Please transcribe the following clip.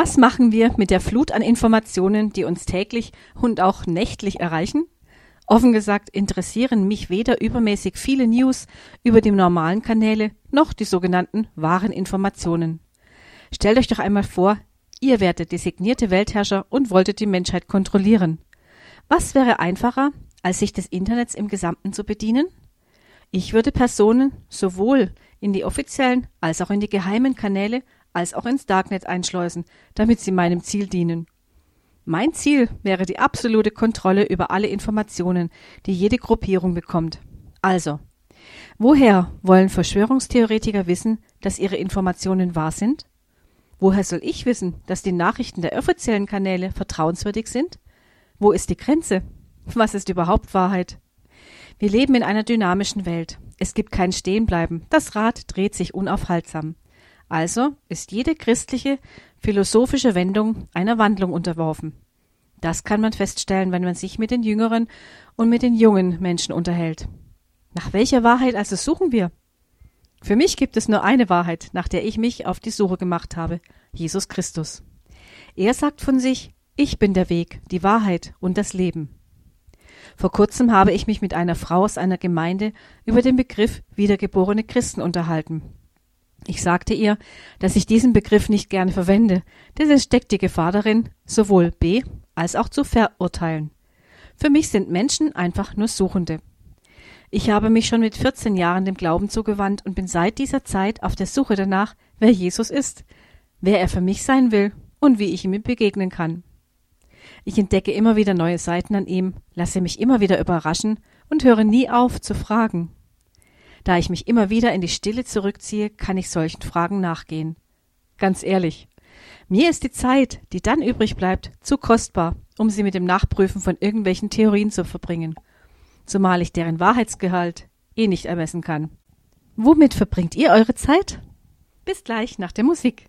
Was machen wir mit der Flut an Informationen, die uns täglich und auch nächtlich erreichen? Offen gesagt interessieren mich weder übermäßig viele News über die normalen Kanäle noch die sogenannten wahren Informationen. Stellt euch doch einmal vor, ihr werdet designierte Weltherrscher und wolltet die Menschheit kontrollieren. Was wäre einfacher, als sich des Internets im Gesamten zu bedienen? Ich würde Personen sowohl in die offiziellen als auch in die geheimen Kanäle als auch ins Darknet einschleusen, damit sie meinem Ziel dienen. Mein Ziel wäre die absolute Kontrolle über alle Informationen, die jede Gruppierung bekommt. Also, woher wollen Verschwörungstheoretiker wissen, dass ihre Informationen wahr sind? Woher soll ich wissen, dass die Nachrichten der offiziellen Kanäle vertrauenswürdig sind? Wo ist die Grenze? Was ist überhaupt Wahrheit? Wir leben in einer dynamischen Welt. Es gibt kein Stehenbleiben. Das Rad dreht sich unaufhaltsam. Also ist jede christliche, philosophische Wendung einer Wandlung unterworfen. Das kann man feststellen, wenn man sich mit den jüngeren und mit den jungen Menschen unterhält. Nach welcher Wahrheit also suchen wir? Für mich gibt es nur eine Wahrheit, nach der ich mich auf die Suche gemacht habe, Jesus Christus. Er sagt von sich, ich bin der Weg, die Wahrheit und das Leben. Vor kurzem habe ich mich mit einer Frau aus einer Gemeinde über den Begriff wiedergeborene Christen unterhalten. Ich sagte ihr, dass ich diesen Begriff nicht gerne verwende, denn es steckt die Gefahr darin, sowohl B als auch zu verurteilen. Für mich sind Menschen einfach nur Suchende. Ich habe mich schon mit 14 Jahren dem Glauben zugewandt und bin seit dieser Zeit auf der Suche danach, wer Jesus ist, wer er für mich sein will und wie ich ihm begegnen kann. Ich entdecke immer wieder neue Seiten an ihm, lasse mich immer wieder überraschen und höre nie auf zu fragen. Da ich mich immer wieder in die Stille zurückziehe, kann ich solchen Fragen nachgehen. Ganz ehrlich, mir ist die Zeit, die dann übrig bleibt, zu kostbar, um sie mit dem Nachprüfen von irgendwelchen Theorien zu verbringen, zumal ich deren Wahrheitsgehalt eh nicht ermessen kann. Womit verbringt ihr eure Zeit? Bis gleich nach der Musik.